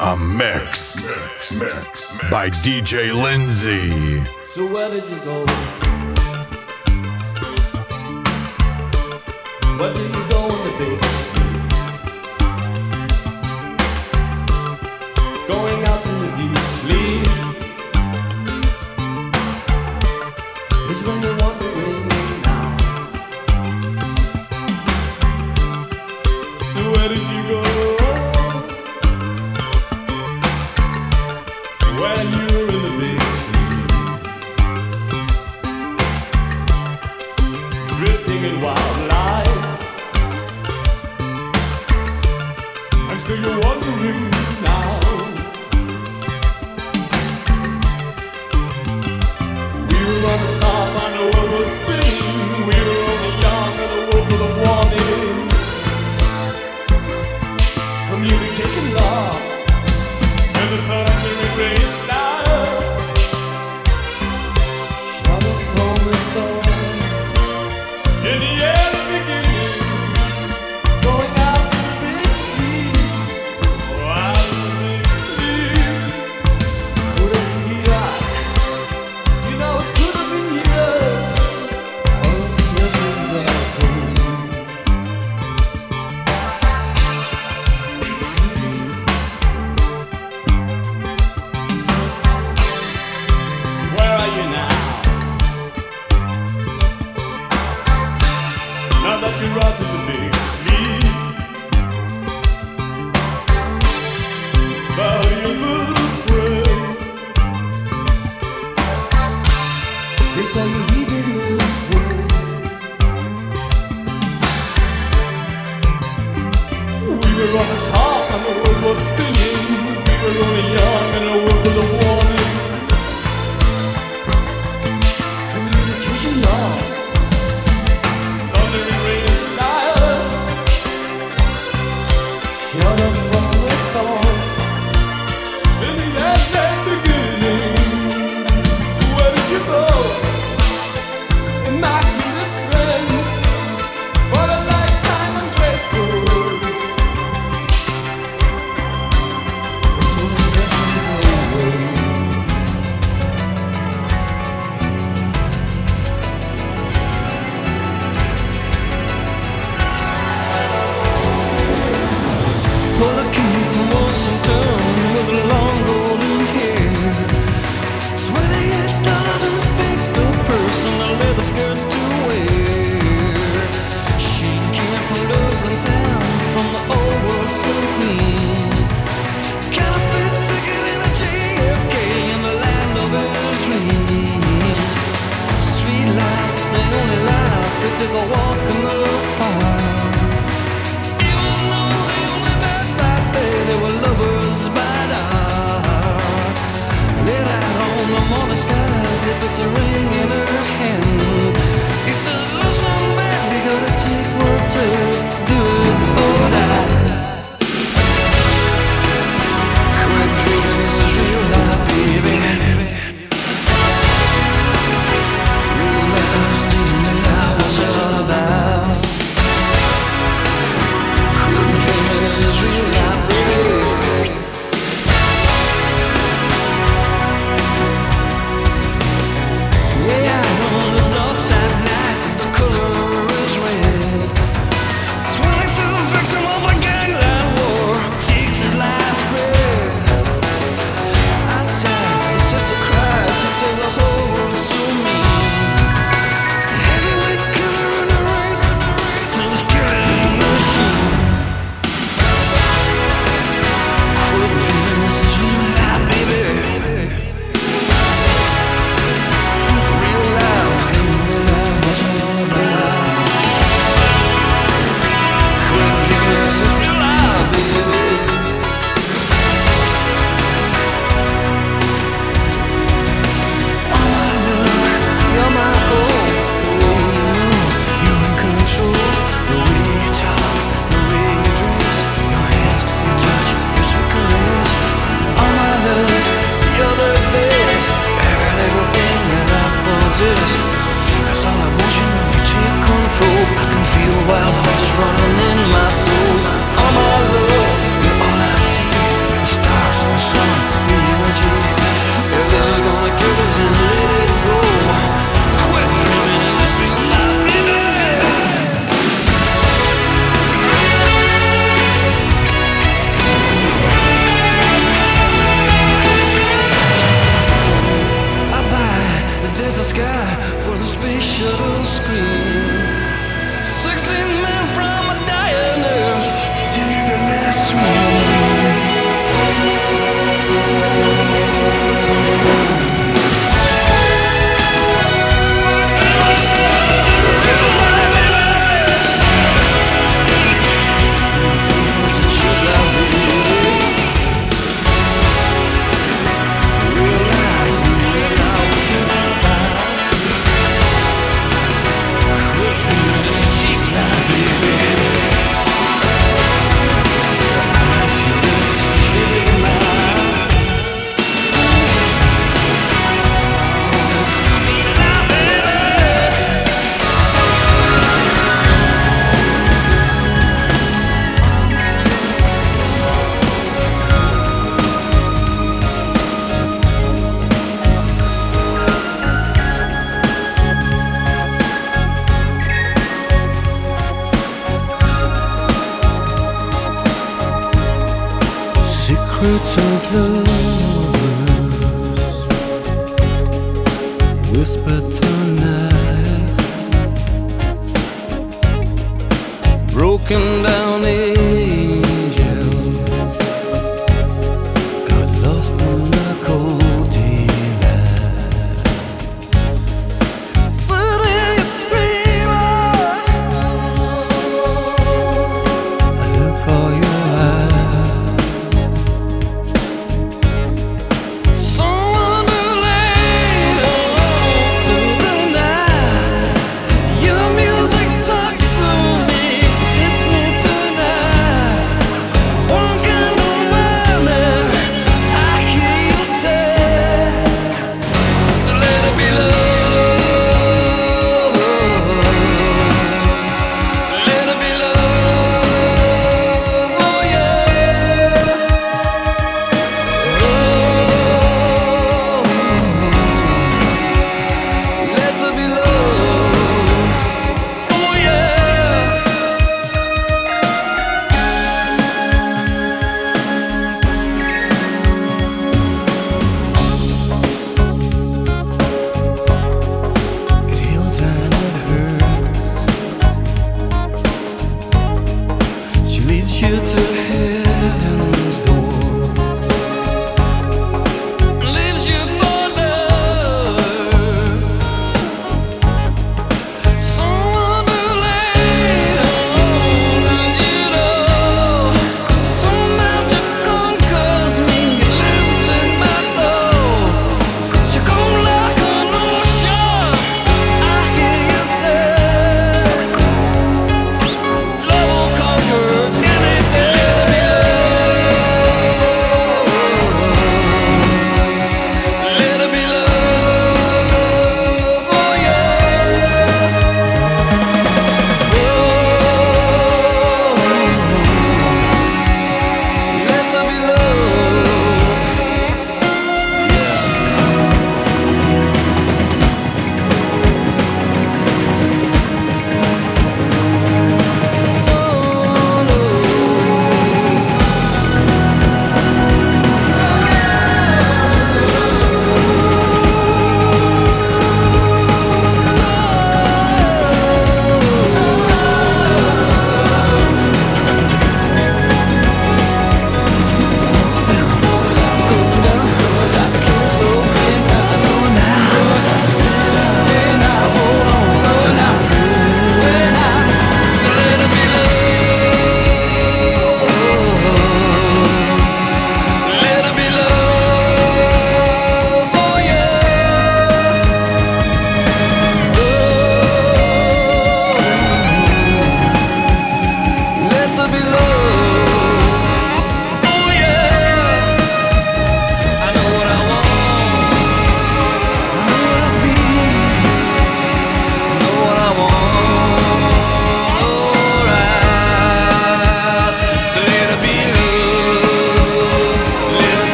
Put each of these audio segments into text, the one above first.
A mix, mix, mix, by DJ Lindsay. So where did you go?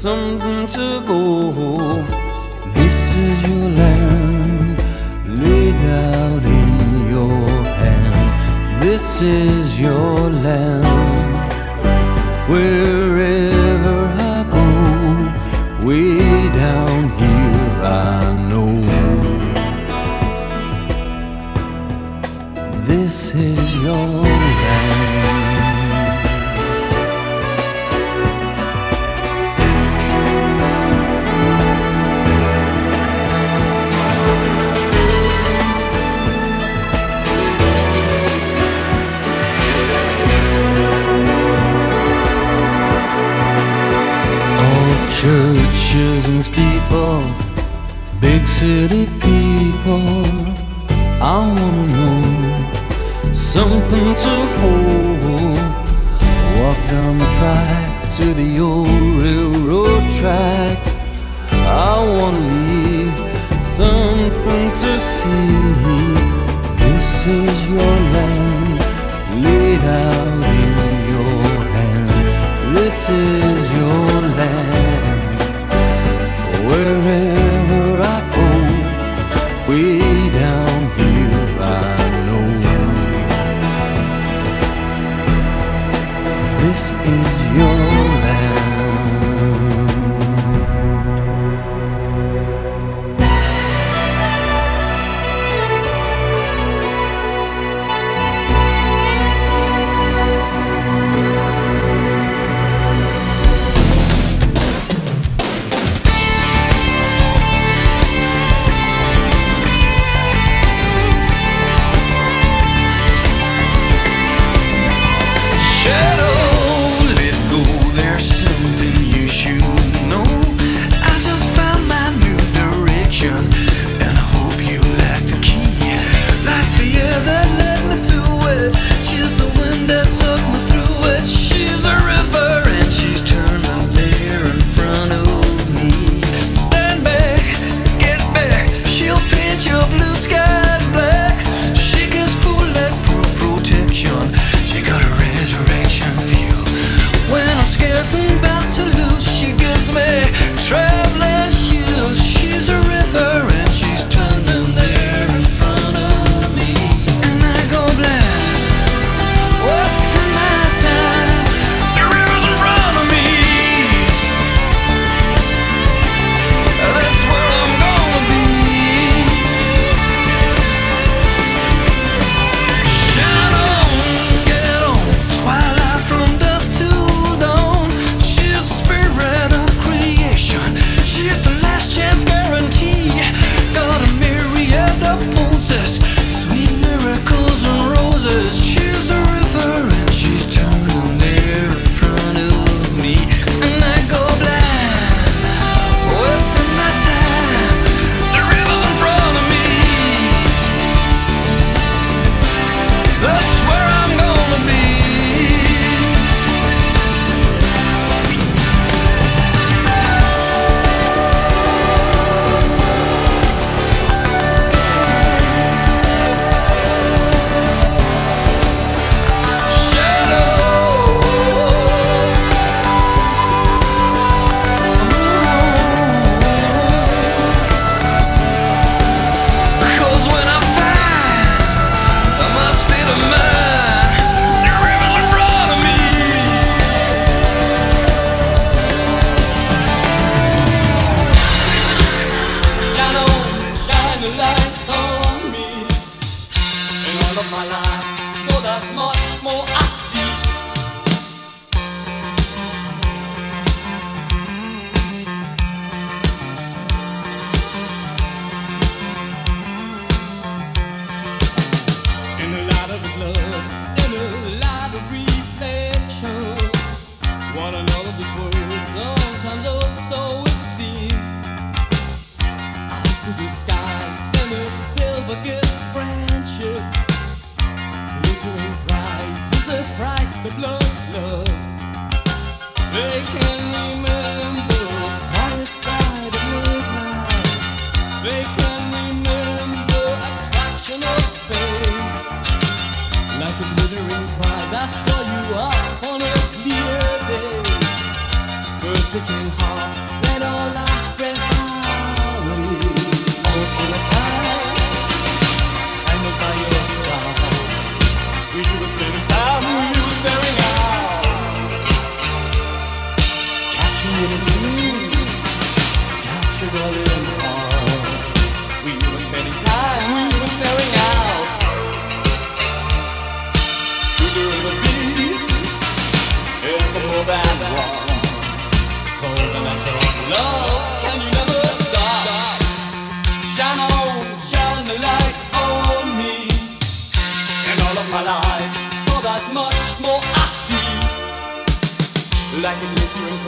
something to go. This is your land, laid out in your hand. This is your land. I wanna know something to hold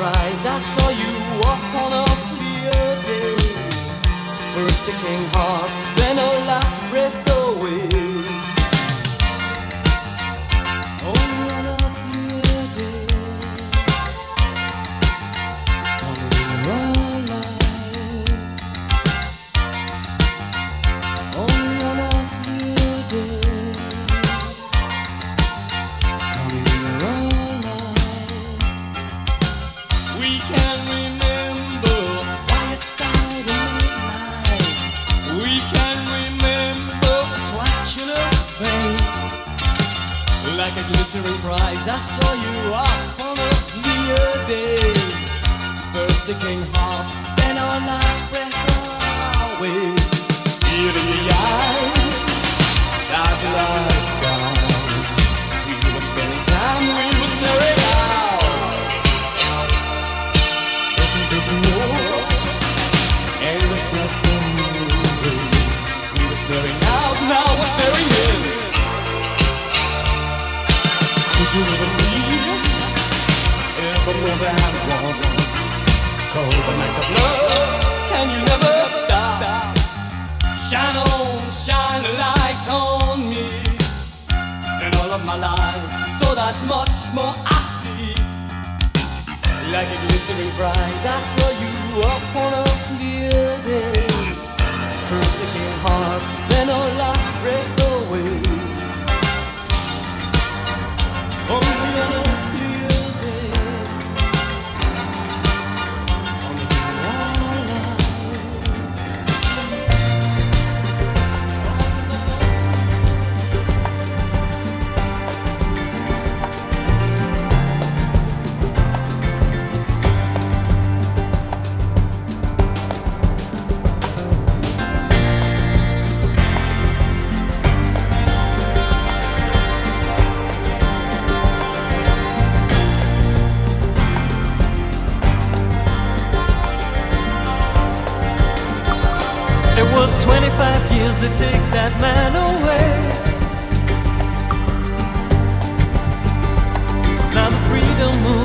surprise I saw you walk on a clear day. First a king heart, then a last breath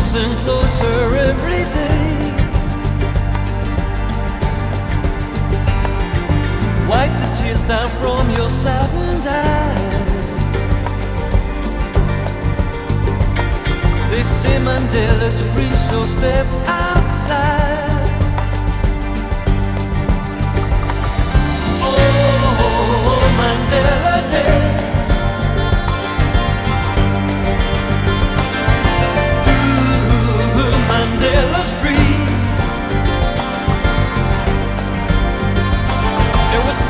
closer and closer every day. Wipe the tears down from your saddened eyes. They say Mandela's free, so step outside. Oh, Mandela.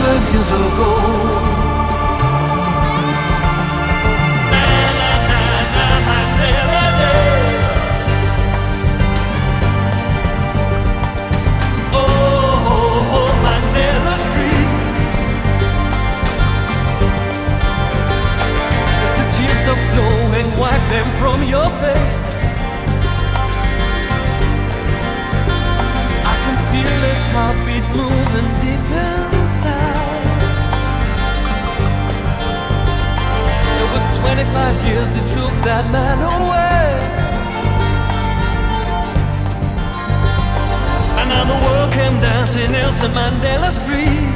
Seven years ago. flow and wipe them from your face. I can feel its heartbeat moving deeper. 25 years they took that man away. And now the world came dancing Nelson Mandela's free.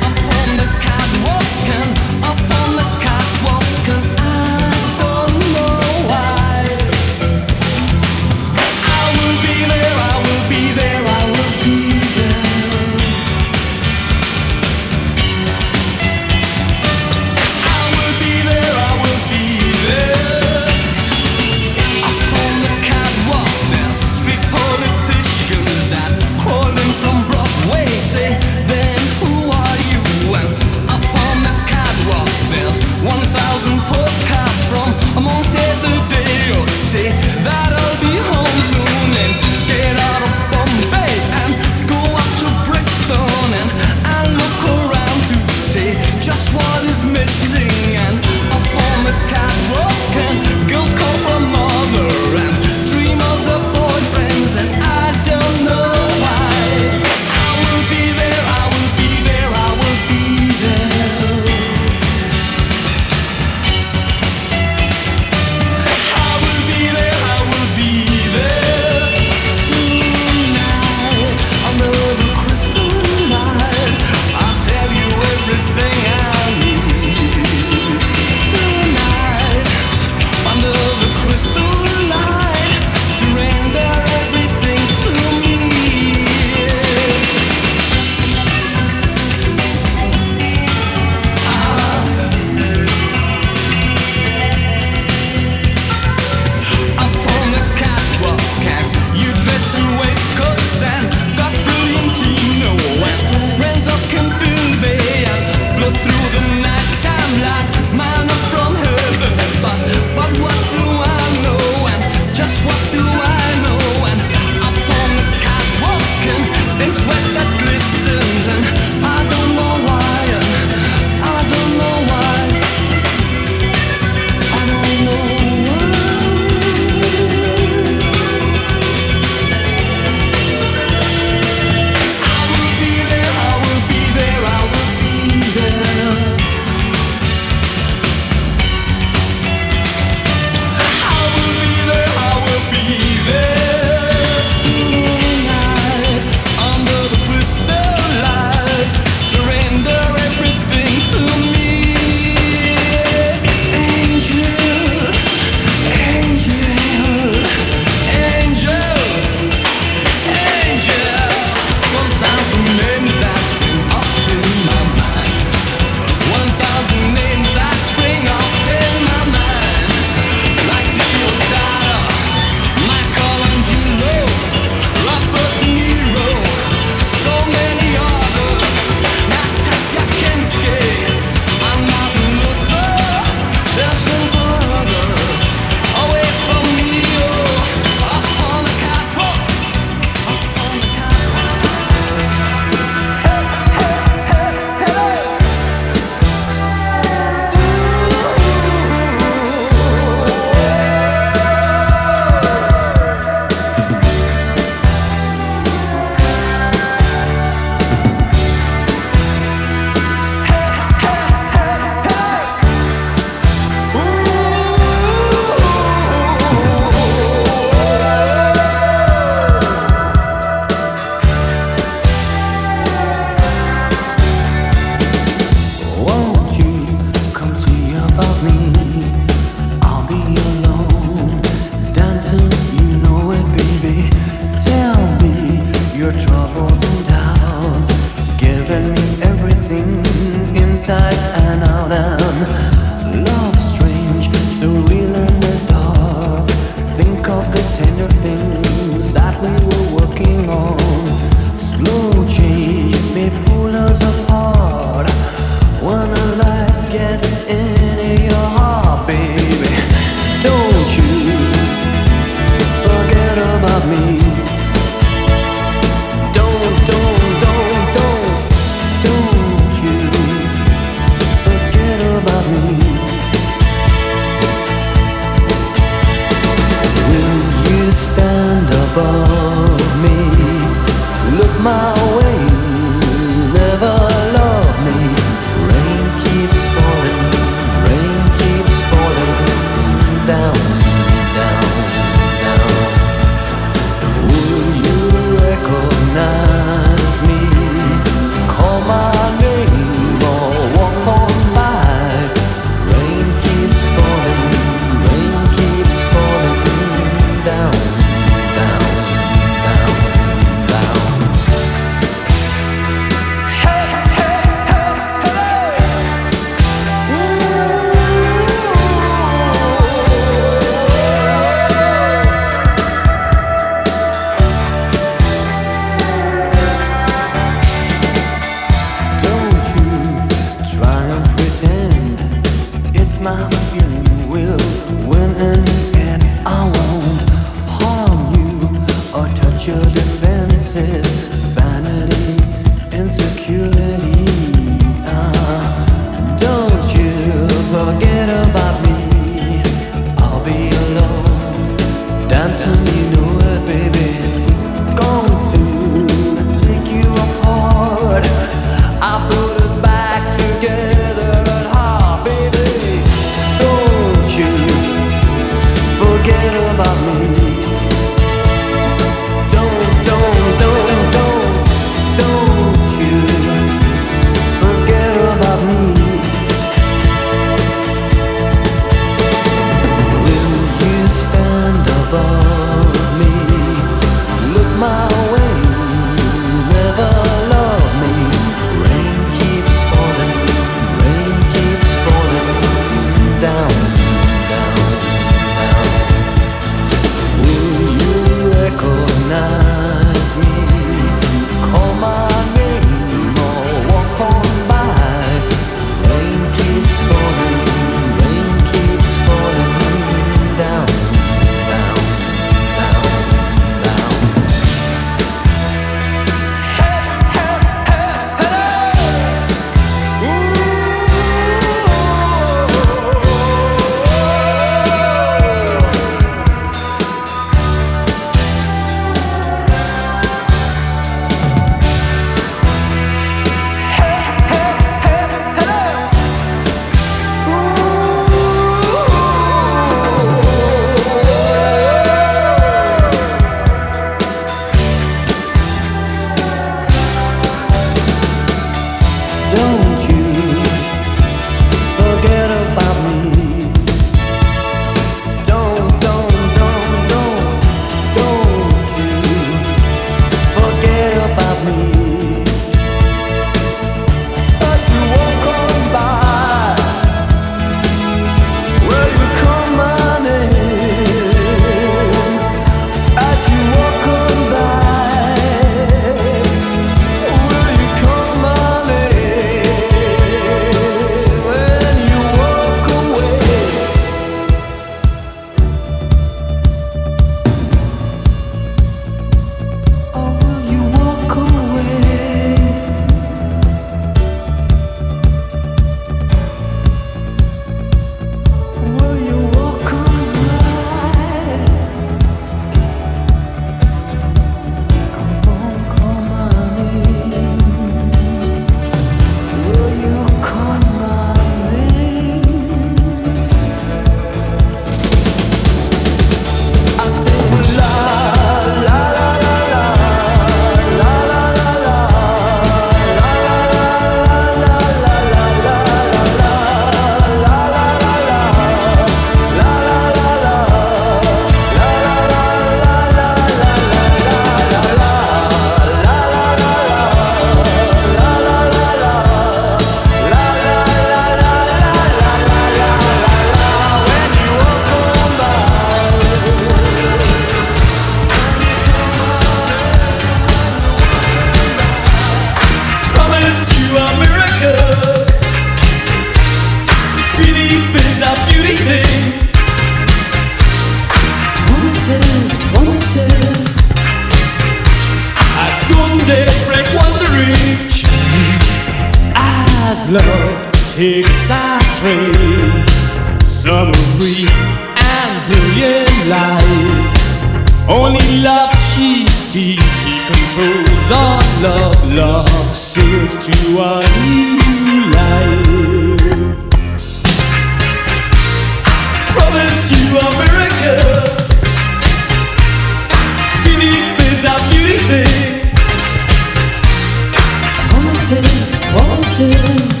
Promises, promises.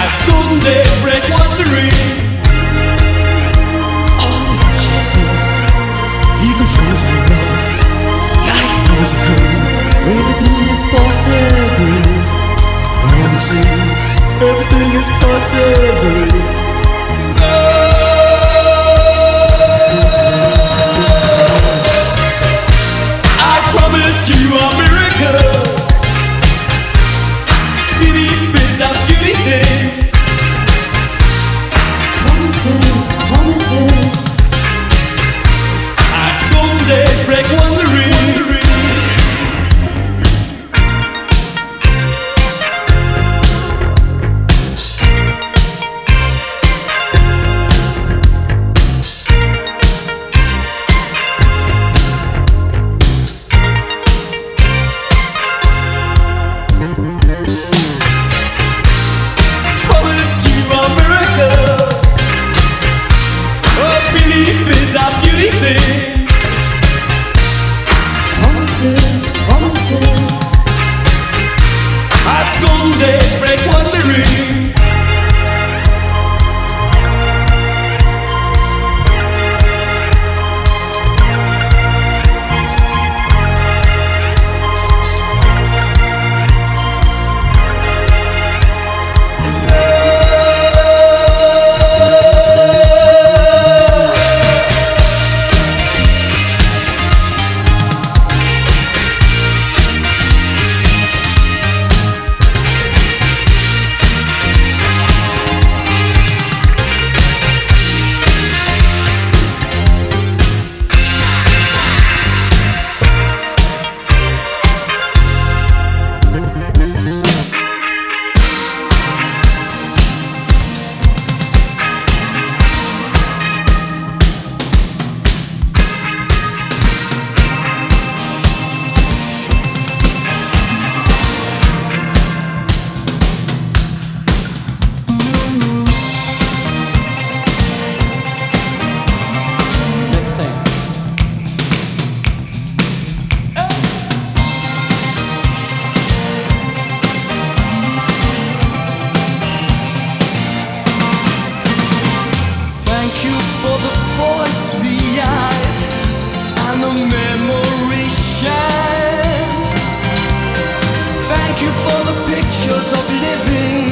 As golden days break wandering. The chases, he controls my love. Life knows good. Everything is possible. Promises, everything is possible. I promised you Promises, promises. As golden days break wandering. You for the pictures of living.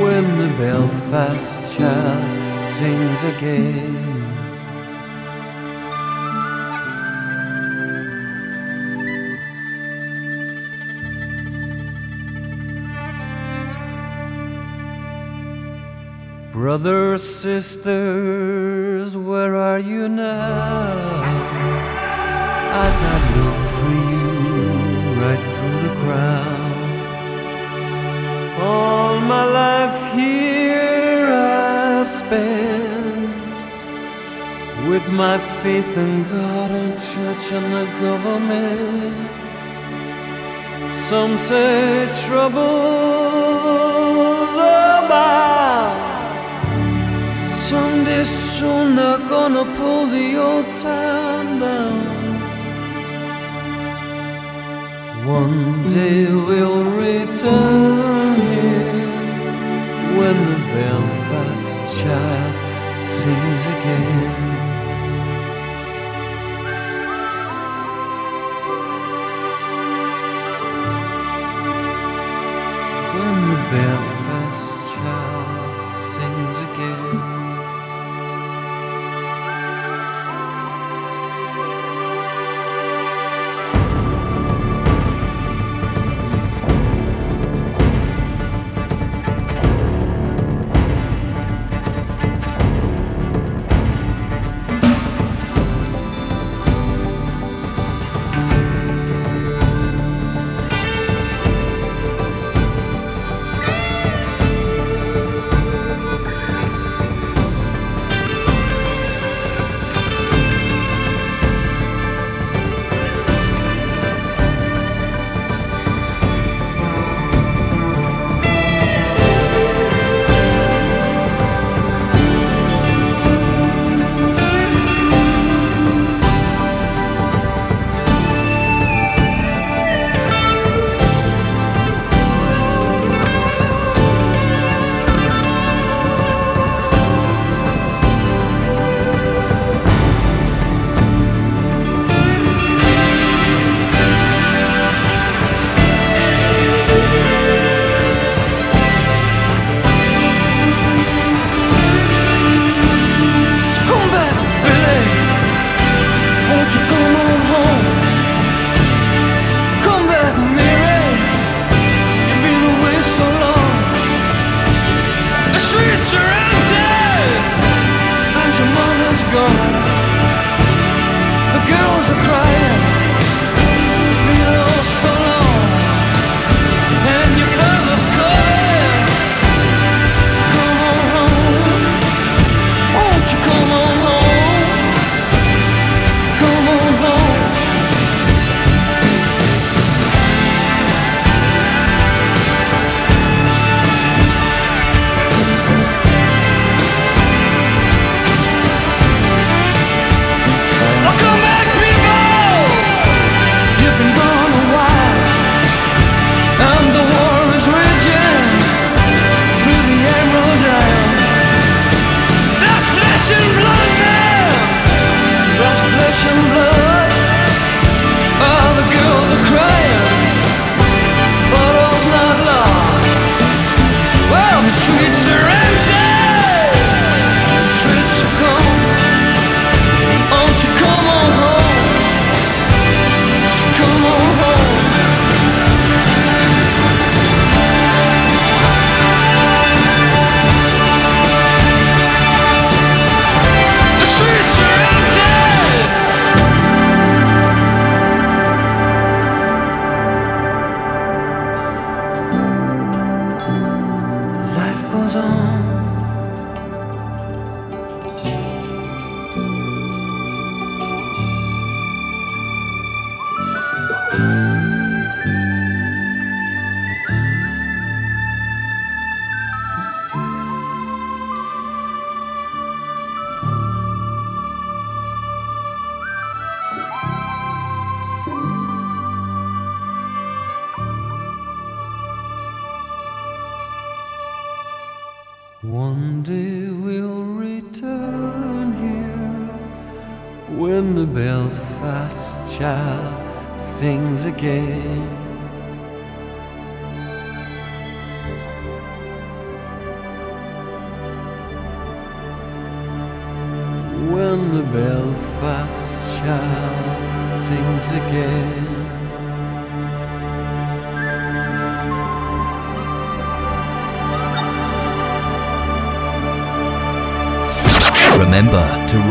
When the Belfast child sings again. Brothers, sisters, where are you now? As I look for you right through the crowd. All my life here I've spent with my faith in God and church and the government. Some say troubles abound. Someday soon they're gonna pull the old town down. One day we'll return here when the